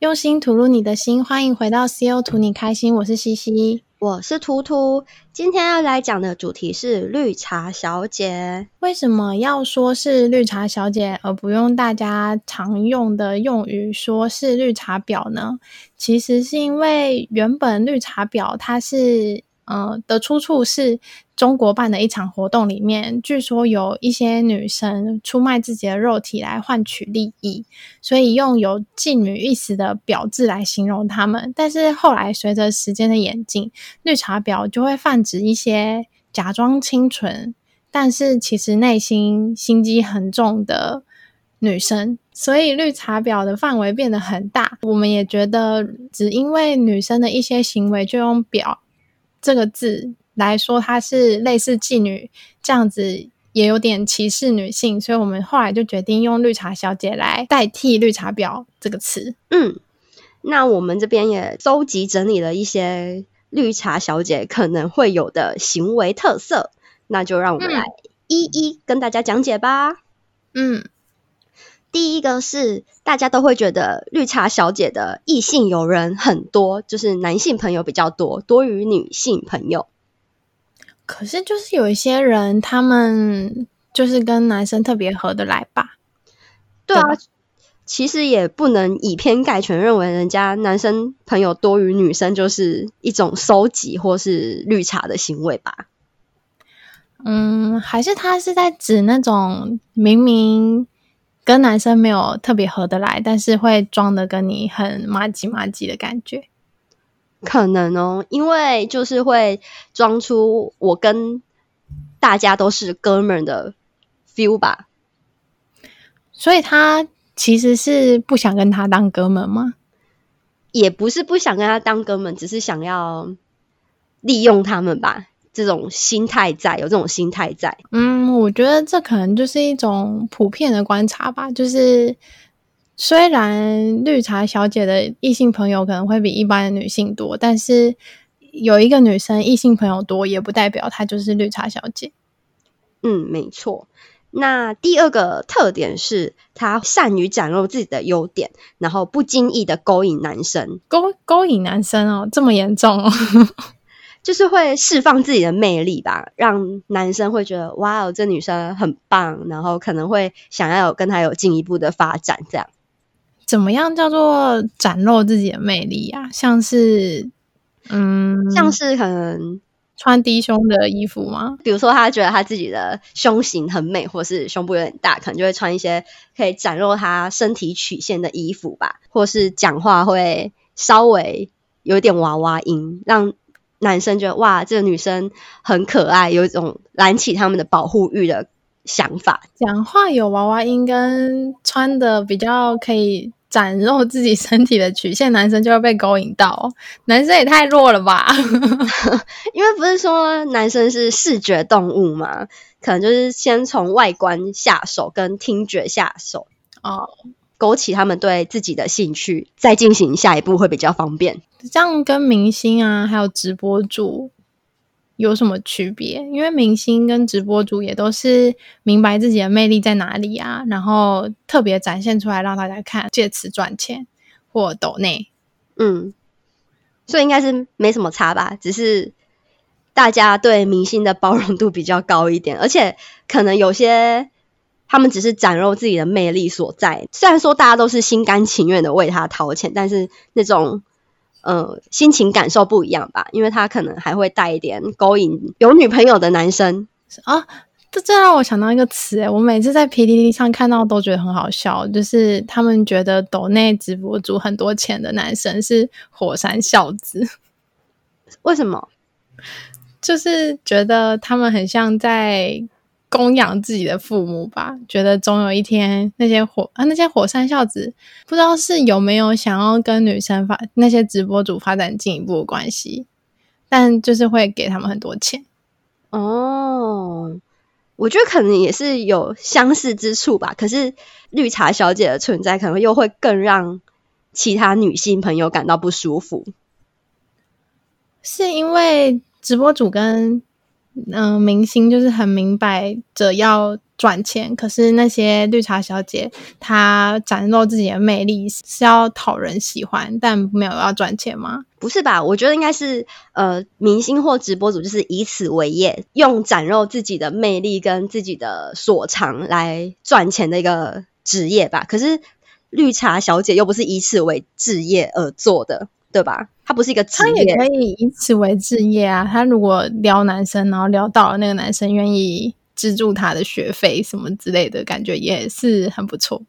用心吐露你的心，欢迎回到 CO 图你开心，我是西西，我是图图。今天要来讲的主题是绿茶小姐。为什么要说是绿茶小姐，而不用大家常用的用语说是绿茶婊呢？其实是因为原本绿茶婊它是。呃，的出处是中国办的一场活动里面，据说有一些女生出卖自己的肉体来换取利益，所以用有妓女意思的“婊”字来形容她们。但是后来随着时间的演进，绿茶婊就会泛指一些假装清纯，但是其实内心心机很重的女生。所以绿茶婊的范围变得很大。我们也觉得，只因为女生的一些行为就用“婊”。这个字来说，它是类似妓女这样子，也有点歧视女性，所以我们后来就决定用“绿茶小姐”来代替“绿茶婊”这个词。嗯，那我们这边也搜集整理了一些绿茶小姐可能会有的行为特色，那就让我们来一一跟大家讲解吧。嗯。第一个是大家都会觉得绿茶小姐的异性友人很多，就是男性朋友比较多，多于女性朋友。可是就是有一些人，他们就是跟男生特别合得来吧？对啊，其实也不能以偏概全，认为人家男生朋友多于女生就是一种收集或是绿茶的行为吧？嗯，还是他是在指那种明明。跟男生没有特别合得来，但是会装的跟你很麻吉麻吉的感觉，可能哦，因为就是会装出我跟大家都是哥们的 feel 吧。所以他其实是不想跟他当哥们吗？也不是不想跟他当哥们，只是想要利用他们吧。这种心态在，有这种心态在。嗯，我觉得这可能就是一种普遍的观察吧。就是虽然绿茶小姐的异性朋友可能会比一般的女性多，但是有一个女生异性朋友多，也不代表她就是绿茶小姐。嗯，没错。那第二个特点是，她善于展露自己的优点，然后不经意的勾引男生。勾勾引男生哦，这么严重哦。就是会释放自己的魅力吧，让男生会觉得哇哦，这女生很棒，然后可能会想要有跟她有进一步的发展。这样怎么样叫做展露自己的魅力啊？像是嗯，像是可能穿低胸的衣服吗？比如说他觉得他自己的胸型很美，或是胸部有点大，可能就会穿一些可以展露他身体曲线的衣服吧，或是讲话会稍微有点娃娃音，让。男生觉得哇，这个女生很可爱，有一种燃起他们的保护欲的想法。讲话有娃娃音，跟穿的比较可以展露自己身体的曲线，男生就会被勾引到。男生也太弱了吧？因为不是说男生是视觉动物嘛，可能就是先从外观下手，跟听觉下手哦。勾起他们对自己的兴趣，再进行下一步会比较方便。这样跟明星啊，还有直播主有什么区别？因为明星跟直播主也都是明白自己的魅力在哪里啊，然后特别展现出来让大家看，借此赚钱或抖内。嗯，所以应该是没什么差吧，只是大家对明星的包容度比较高一点，而且可能有些。他们只是展露自己的魅力所在，虽然说大家都是心甘情愿的为他掏钱，但是那种呃心情感受不一样吧，因为他可能还会带一点勾引有女朋友的男生啊。这这让我想到一个词，哎，我每次在 PDD 上看到都觉得很好笑，就是他们觉得抖内直播主很多钱的男生是火山孝子，为什么？就是觉得他们很像在。供养自己的父母吧，觉得总有一天那些火啊，那些火山孝子，不知道是有没有想要跟女生发那些直播主发展进一步的关系，但就是会给他们很多钱。哦，我觉得可能也是有相似之处吧。可是绿茶小姐的存在，可能又会更让其他女性朋友感到不舒服，是因为直播主跟。嗯、明星就是很明白着要赚钱，可是那些绿茶小姐她展露自己的魅力是要讨人喜欢，但没有要赚钱吗？不是吧？我觉得应该是呃，明星或直播主就是以此为业，用展露自己的魅力跟自己的所长来赚钱的一个职业吧。可是绿茶小姐又不是以此为职业而做的。对吧？他不是一个职业，他也可以以此为职业啊。他如果撩男生，然后撩到了那个男生愿意资助他的学费什么之类的，感觉也是很不错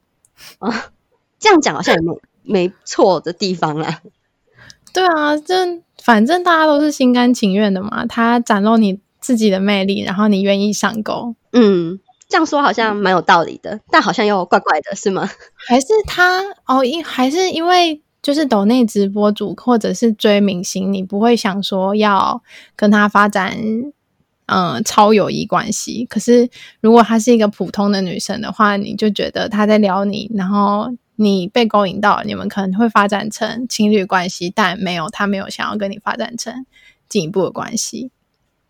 啊。这样讲好像也没没错的地方啊。对啊，这反正大家都是心甘情愿的嘛。他展露你自己的魅力，然后你愿意上钩。嗯，这样说好像蛮有道理的，但好像又怪怪的，是吗？还是他哦？因还是因为。就是抖内直播主或者是追明星，你不会想说要跟他发展嗯、超友谊关系。可是如果她是一个普通的女生的话，你就觉得她在撩你，然后你被勾引到，你们可能会发展成情侣关系，但没有，她没有想要跟你发展成进一步的关系，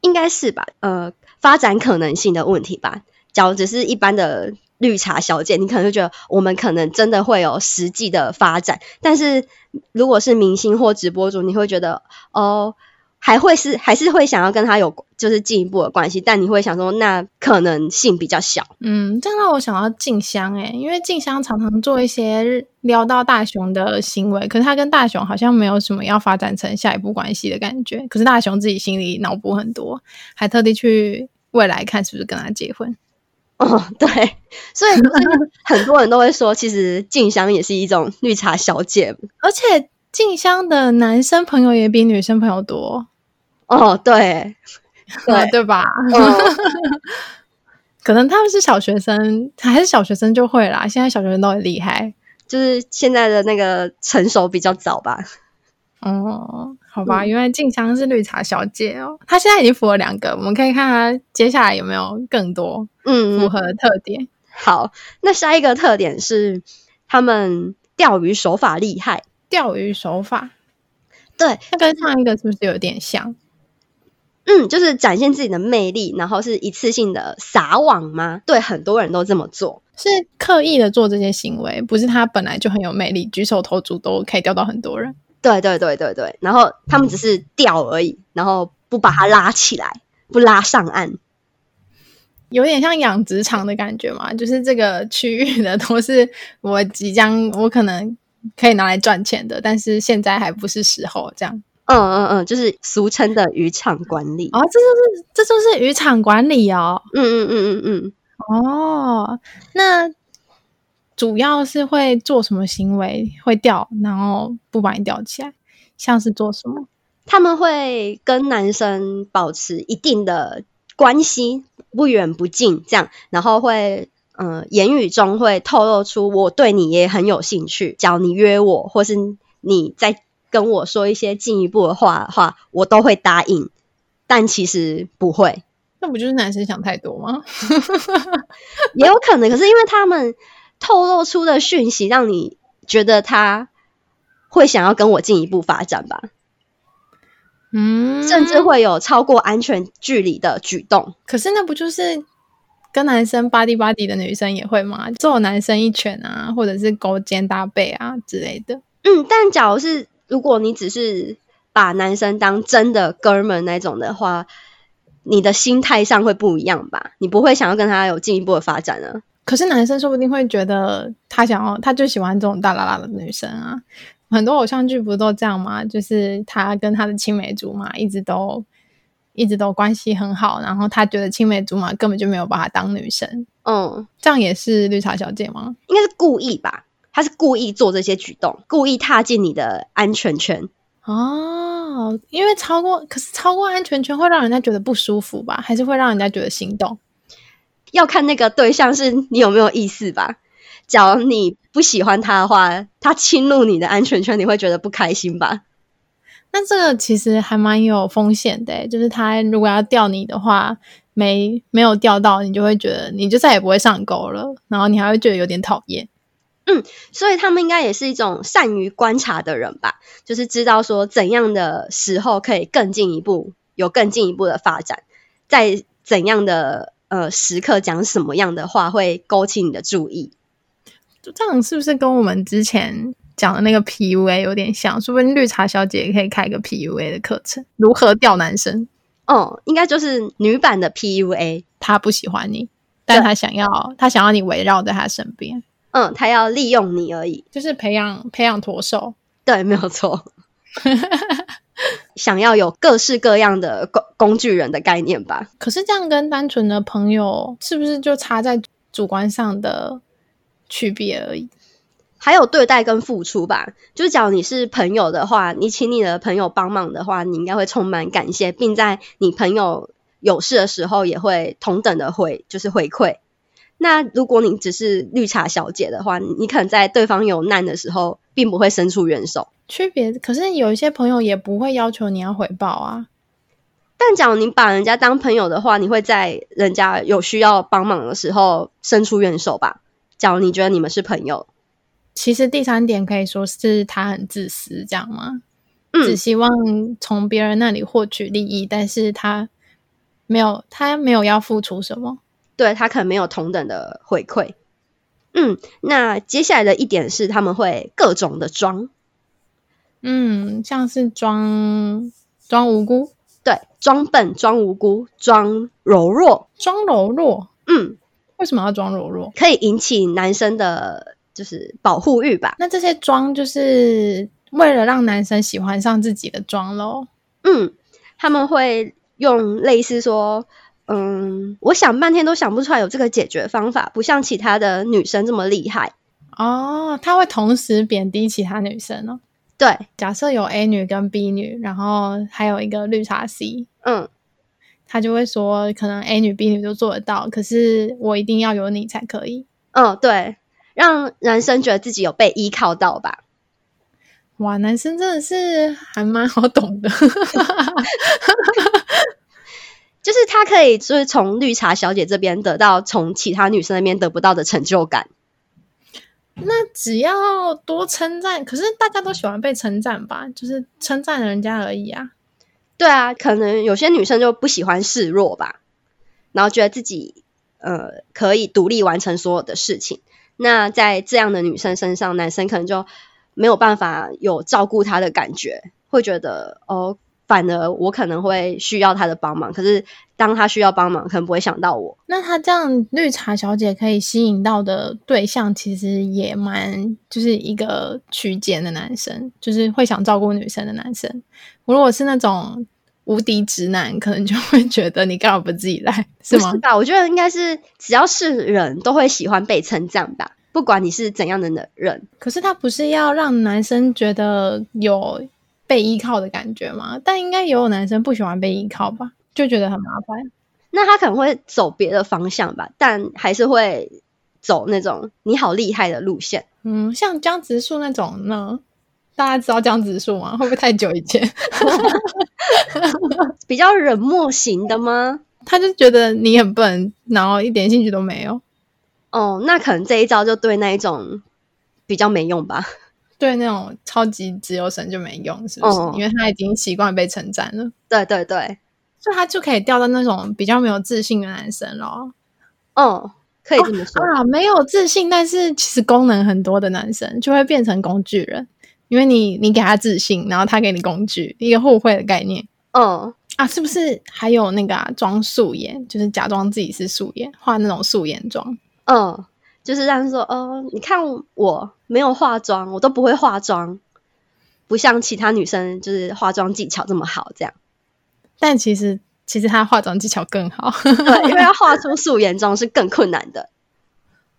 应该是吧？呃，发展可能性的问题吧。假如只是一般的。绿茶小姐，你可能会觉得我们可能真的会有实际的发展，但是如果是明星或直播主，你会觉得哦，还会是还是会想要跟他有就是进一步的关系，但你会想说那可能性比较小。嗯，这让我想到静香诶，因为静香常常做一些撩到大雄的行为，可是他跟大雄好像没有什么要发展成下一步关系的感觉，可是大雄自己心里脑补很多，还特地去未来看是不是跟他结婚。哦，对，所以 很多人都会说，其实静香也是一种绿茶小姐，而且静香的男生朋友也比女生朋友多。哦，对，对，对吧？可能他们是小学生，还是小学生就会啦。现在小学生都很厉害，就是现在的那个成熟比较早吧。哦。好吧，原来静香是绿茶小姐哦。她现在已经符合两个，我们可以看她接下来有没有更多嗯符合的特点。好，那下一个特点是他们钓鱼手法厉害。钓鱼手法，对，那跟上一个是不是有点像？嗯，就是展现自己的魅力，然后是一次性的撒网吗？对，很多人都这么做，是刻意的做这些行为，不是他本来就很有魅力，举手投足都可以钓到很多人。对对对对对，然后他们只是钓而已，然后不把它拉起来，不拉上岸，有点像养殖场的感觉嘛。就是这个区域的都是我即将，我可能可以拿来赚钱的，但是现在还不是时候，这样。嗯嗯嗯，就是俗称的渔场管理。哦，这就是这就是渔场管理哦。嗯嗯嗯嗯嗯。哦，那。主要是会做什么行为会掉，然后不把你吊起来，像是做什么？他们会跟男生保持一定的关系，不远不近这样，然后会嗯、呃，言语中会透露出我对你也很有兴趣，只要你约我，或是你在跟我说一些进一步的话的话，我都会答应，但其实不会。那不就是男生想太多吗？也有可能，可是因为他们。透露出的讯息让你觉得他会想要跟我进一步发展吧？嗯，甚至会有超过安全距离的举动。可是那不就是跟男生巴蒂巴蒂的女生也会吗？揍男生一拳啊，或者是勾肩搭背啊之类的。嗯，但假如是如果你只是把男生当真的哥们那种的话，你的心态上会不一样吧？你不会想要跟他有进一步的发展呢？可是男生说不定会觉得他想要，他就喜欢这种大啦啦的女生啊。很多偶像剧不都这样吗？就是他跟他的青梅竹马一直都一直都关系很好，然后他觉得青梅竹马根本就没有把他当女生。嗯，这样也是绿茶小姐吗？应该是故意吧？他是故意做这些举动，故意踏进你的安全圈。哦，因为超过，可是超过安全圈会让人家觉得不舒服吧？还是会让人家觉得心动？要看那个对象是你有没有意思吧。假如你不喜欢他的话，他侵入你的安全圈，你会觉得不开心吧？那这个其实还蛮有风险的，就是他如果要钓你的话，没没有钓到，你就会觉得你就再也不会上钩了，然后你还会觉得有点讨厌。嗯，所以他们应该也是一种善于观察的人吧，就是知道说怎样的时候可以更进一步，有更进一步的发展，在怎样的。呃时刻讲什么样的话会勾起你的注意。就这样是不是跟我们之前讲的那个 PUA 有点像？说不定绿茶小姐也可以开一个 PUA 的课程，如何钓男生？哦，应该就是女版的 PUA。他不喜欢你，但他想要，他想要你围绕在他身边。嗯，他要利用你而已，就是培养培养驼兽。对，没有错。想要有各式各样的工工具人的概念吧？可是这样跟单纯的朋友是不是就差在主观上的区别而已？还有对待跟付出吧。就是假如你是朋友的话，你请你的朋友帮忙的话，你应该会充满感谢，并在你朋友有事的时候也会同等的回，就是回馈。那如果你只是绿茶小姐的话，你可能在对方有难的时候，并不会伸出援手。区别，可是有一些朋友也不会要求你要回报啊。但假如你把人家当朋友的话，你会在人家有需要帮忙的时候伸出援手吧？假如你觉得你们是朋友，其实第三点可以说是他很自私，这样吗？嗯，只希望从别人那里获取利益，但是他没有，他没有要付出什么。对，他可能没有同等的回馈。嗯，那接下来的一点是他们会各种的装，嗯，像是装装无辜，对，装笨、装无辜、装柔弱、装柔弱。嗯，为什么要装柔弱？可以引起男生的就是保护欲吧？那这些装就是为了让男生喜欢上自己的装喽？嗯，他们会用类似说。嗯，我想半天都想不出来有这个解决方法，不像其他的女生这么厉害哦。他会同时贬低其他女生哦。对，假设有 A 女跟 B 女，然后还有一个绿茶 C，嗯，他就会说，可能 A 女、B 女都做得到，可是我一定要有你才可以。嗯，对，让男生觉得自己有被依靠到吧。哇，男生真的是还蛮好懂的。就是他可以，就是从绿茶小姐这边得到从其他女生那边得不到的成就感。那只要多称赞，可是大家都喜欢被称赞吧？就是称赞人家而已啊。对啊，可能有些女生就不喜欢示弱吧，然后觉得自己呃可以独立完成所有的事情。那在这样的女生身上，男生可能就没有办法有照顾她的感觉，会觉得哦。反而我可能会需要他的帮忙，可是当他需要帮忙，可能不会想到我。那他这样绿茶小姐可以吸引到的对象，其实也蛮就是一个区间的男生，就是会想照顾女生的男生。我如果是那种无敌直男，可能就会觉得你干嘛不自己来，是吗？是吧？我觉得应该是只要是人都会喜欢被称赞吧，不管你是怎样的人。可是他不是要让男生觉得有。被依靠的感觉嘛，但应该也有男生不喜欢被依靠吧，就觉得很麻烦。那他可能会走别的方向吧，但还是会走那种你好厉害的路线。嗯，像江直树那种呢？大家知道江直树吗？会不会太久以前？比较冷漠型的吗？他就觉得你很笨，然后一点兴趣都没有。哦，那可能这一招就对那一种比较没用吧。对那种超级自由神就没用，是不是？哦、因为他已经习惯被称赞了。对对对，所以他就可以钓到那种比较没有自信的男生咯。嗯，可以这么说、哦、啊，没有自信，但是其实功能很多的男生就会变成工具人，因为你你给他自信，然后他给你工具，一个互惠的概念。嗯啊，是不是还有那个啊，装素颜，就是假装自己是素颜，画那种素颜妆？嗯。就是让人说，哦，你看我没有化妆，我都不会化妆，不像其他女生就是化妆技巧这么好，这样。但其实，其实她化妆技巧更好，对，因为要画出素颜妆是更困难的。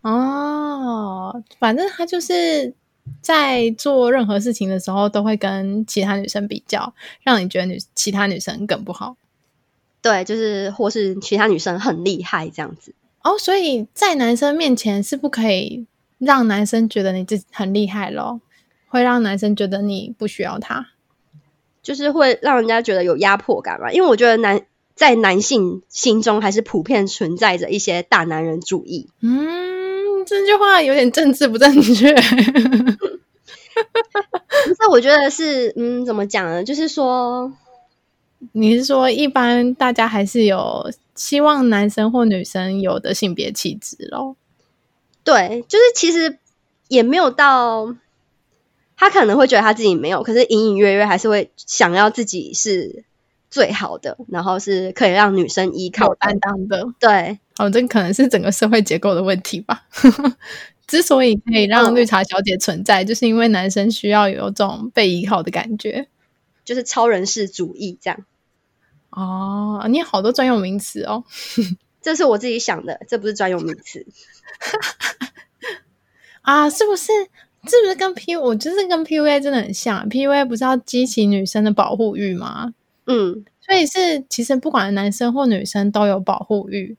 哦，反正她就是在做任何事情的时候，都会跟其他女生比较，让你觉得女其他女生更不好。对，就是或是其他女生很厉害这样子。哦，所以在男生面前是不可以让男生觉得你自己很厉害咯，会让男生觉得你不需要他，就是会让人家觉得有压迫感嘛。因为我觉得男在男性心中还是普遍存在着一些大男人主义。嗯，这句话有点政治不正确。不是，我觉得是，嗯，怎么讲呢？就是说，你是说一般大家还是有希望男生或女生有的性别气质咯？对，就是其实也没有到，他可能会觉得他自己没有，可是隐隐约约还是会想要自己是最好的，然后是可以让女生依靠担当的。对，哦，这可能是整个社会结构的问题吧。之所以可以让绿茶小姐存在，哦，就是因为男生需要有这种被依靠的感觉，就是超人式主义这样。哦，你有好多专用名词哦，这是我自己想的，这不是专用名词 啊？是不是？是不是跟 P？我就是跟 PUA 真的很像，PUA 不是要激起女生的保护欲吗？嗯，所以是其实不管男生或女生都有保护欲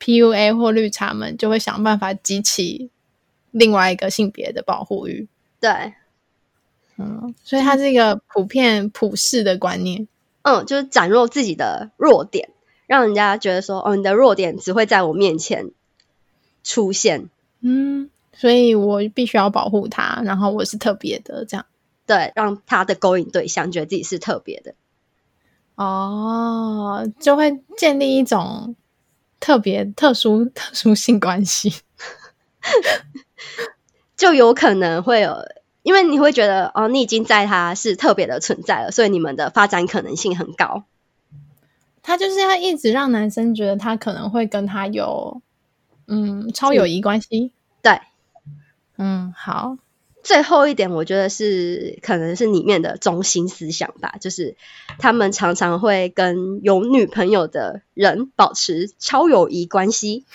，PUA 或绿茶们就会想办法激起另外一个性别的保护欲。对，嗯，所以它是一个普遍普世的观念。嗯，就是展露自己的弱点，让人家觉得说，哦，你的弱点只会在我面前出现。嗯，所以我必须要保护他，然后我是特别的，这样。对，让他的勾引对象觉得自己是特别的。哦，就会建立一种特别、特殊、特殊性关系，就有可能会有。因为你会觉得哦，你已经在他是特别的存在了，所以你们的发展可能性很高。他就是要一直让男生觉得他可能会跟他有嗯超友谊关系。对，嗯，好。最后一点，我觉得是可能是里面的中心思想吧，就是他们常常会跟有女朋友的人保持超友谊关系。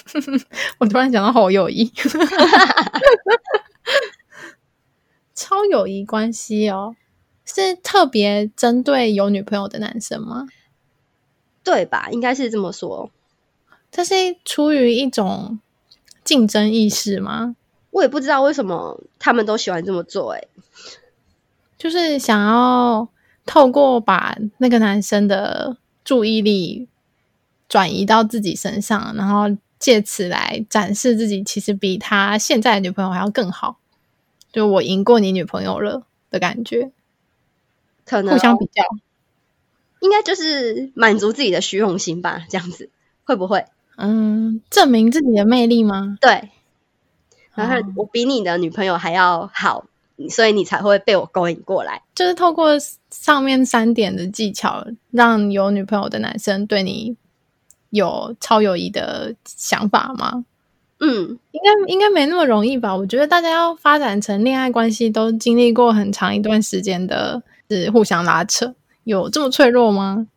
我突然想到好友谊。超友谊关系哦，是特别针对有女朋友的男生吗？对吧？应该是这么说。这是出于一种竞争意识吗？我也不知道为什么他们都喜欢这么做。诶，就是想要透过把那个男生的注意力转移到自己身上，然后借此来展示自己其实比他现在的女朋友还要更好。就我赢过你女朋友了的感觉，可能互相比较，应该就是满足自己的虚荣心吧？这样子会不会？嗯，证明自己的魅力吗？对。然后我比你的女朋友还要好，所以你才会被我勾引过来。就是透过上面三点的技巧，让有女朋友的男生对你有超友谊的想法吗？嗯，应该应该没那么容易吧？我觉得大家要发展成恋爱关系，都经历过很长一段时间的，是互相拉扯，有这么脆弱吗？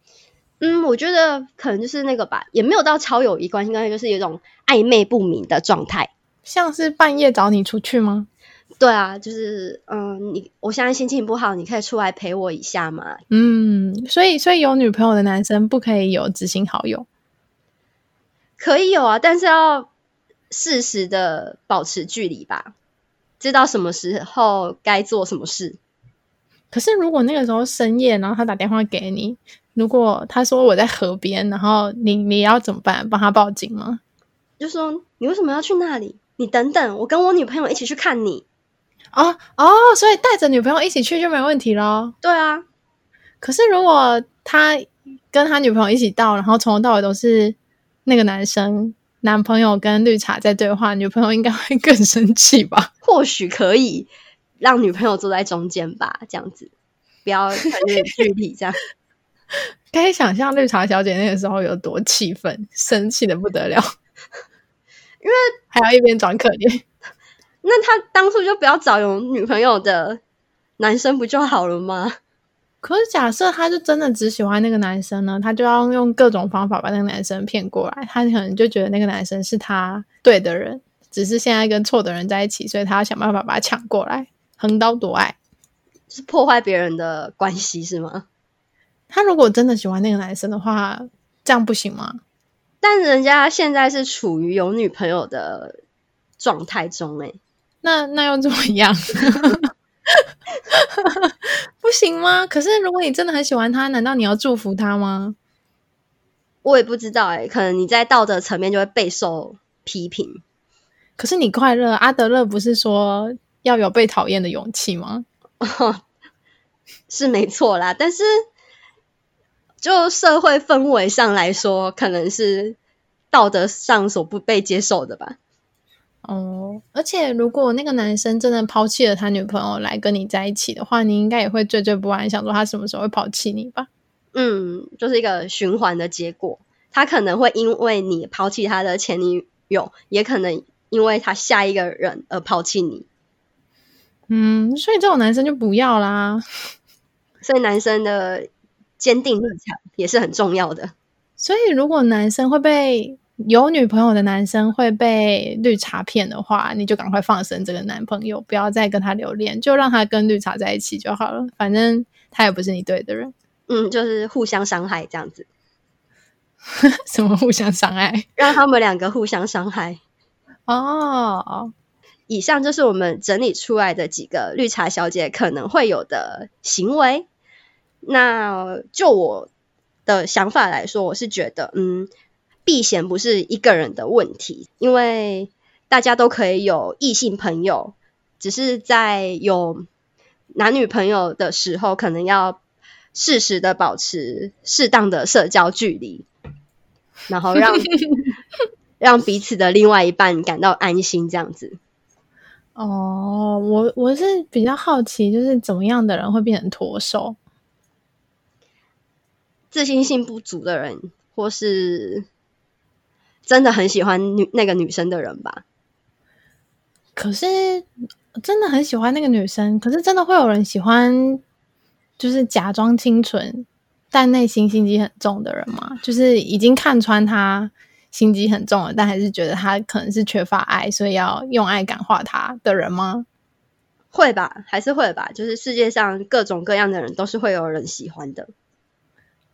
嗯，我觉得可能就是那个吧，也没有到超友谊关系，应该就是有一种暧昧不明的状态，像是半夜找你出去吗？对啊，就是嗯，你我现在心情不好，你可以出来陪我一下吗？嗯，所以所以有女朋友的男生不可以有知心好友？可以有啊，但是要。适时的保持距离吧，知道什么时候该做什么事。可是如果那个时候深夜，然后他打电话给你，如果他说我在河边，然后你你要怎么办？帮他报警吗？就说你为什么要去那里？你等等，我跟我女朋友一起去看你。哦哦，所以带着女朋友一起去就没问题咯。对啊。可是如果他跟他女朋友一起到，然后从头到尾都是那个男生。男朋友跟绿茶在对话，女朋友应该会更生气吧？或许可以让女朋友坐在中间吧，这样子不要很远距离，这样可以想象绿茶小姐那个时候有多气愤，生气的不得了，因为还要一边装可怜。那他当初就不要找有女朋友的男生不就好了吗？可是，假设他就真的只喜欢那个男生呢？他就要用各种方法把那个男生骗过来。他可能就觉得那个男生是他对的人，只是现在跟错的人在一起，所以他要想办法把他抢过来，横刀夺爱，是破坏别人的关系是吗？他如果真的喜欢那个男生的话，这样不行吗？但人家现在是处于有女朋友的状态中，诶，那那又怎么样？不行吗？可是如果你真的很喜欢他，难道你要祝福他吗？我也不知道哎、欸，可能你在道德层面就会备受批评。可是你快乐，阿德勒不是说要有被讨厌的勇气吗？哦，是没错啦，但是就社会氛围上来说，可能是道德上所不被接受的吧。哦，而且如果那个男生真的抛弃了他女朋友来跟你在一起的话，你应该也会惴惴不安，想说他什么时候会抛弃你吧？嗯，就是一个循环的结果。他可能会因为你抛弃他的前女友，也可能因为他下一个人而抛弃你。嗯，所以这种男生就不要啦。所以男生的坚定立场也是很重要的。所以如果男生会被有女朋友的男生会被绿茶骗的话，你就赶快放生这个男朋友，不要再跟他留恋，就让他跟绿茶在一起就好了。反正他也不是你对的人。嗯，就是互相伤害这样子。什么互相伤害？让他们两个互相伤害。哦，以上就是我们整理出来的几个绿茶小姐可能会有的行为。那就我的想法来说，我是觉得，嗯，避嫌不是一个人的问题，因为大家都可以有异性朋友，只是在有男女朋友的时候，可能要适时的保持适当的社交距离。然后让 让彼此的另外一半感到安心，这样子。哦，我我是比较好奇，就是怎么样的人会变成脱手？自信心不足的人，或是真的很喜欢女那个女生的人吧。可是真的很喜欢那个女生，可是真的会有人喜欢，就是假装清纯。但内心心机很重的人吗，就是已经看穿他心机很重了，但还是觉得他可能是缺乏爱，所以要用爱感化他的人吗？会吧，还是会吧。就是世界上各种各样的人都是会有人喜欢的。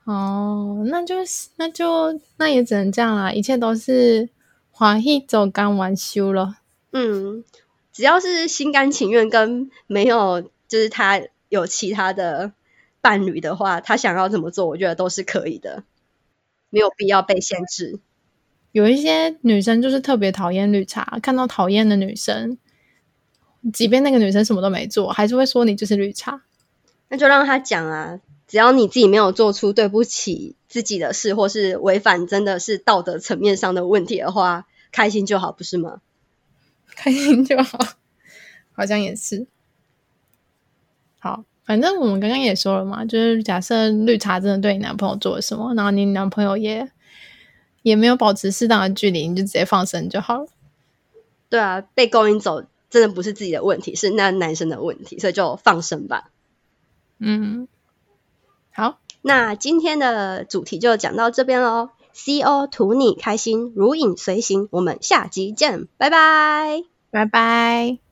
哦，那就是那就那也只能这样啦，一切都是欢喜做甘愿受了。嗯，只要是心甘情愿，跟没有就是他有其他的。伴侣的话，他想要怎么做，我觉得都是可以的，没有必要被限制。有一些女生就是特别讨厌绿茶，看到讨厌的女生，即便那个女生什么都没做，还是会说你就是绿茶。那就让他讲啊，只要你自己没有做出对不起自己的事，或是违反真的是道德层面上的问题的话，开心就好，不是吗？开心就好，好像也是。好。反正我们刚刚也说了嘛，就是假设绿茶真的对你男朋友做了什么，然后你男朋友也也没有保持适当的距离，你就直接放生就好了。对啊，被勾引走真的不是自己的问题，是那男生的问题，所以就放生吧。嗯，好，那今天的主题就讲到这边喽。CO 图你开心，如影随形，我们下集见，拜拜，拜拜。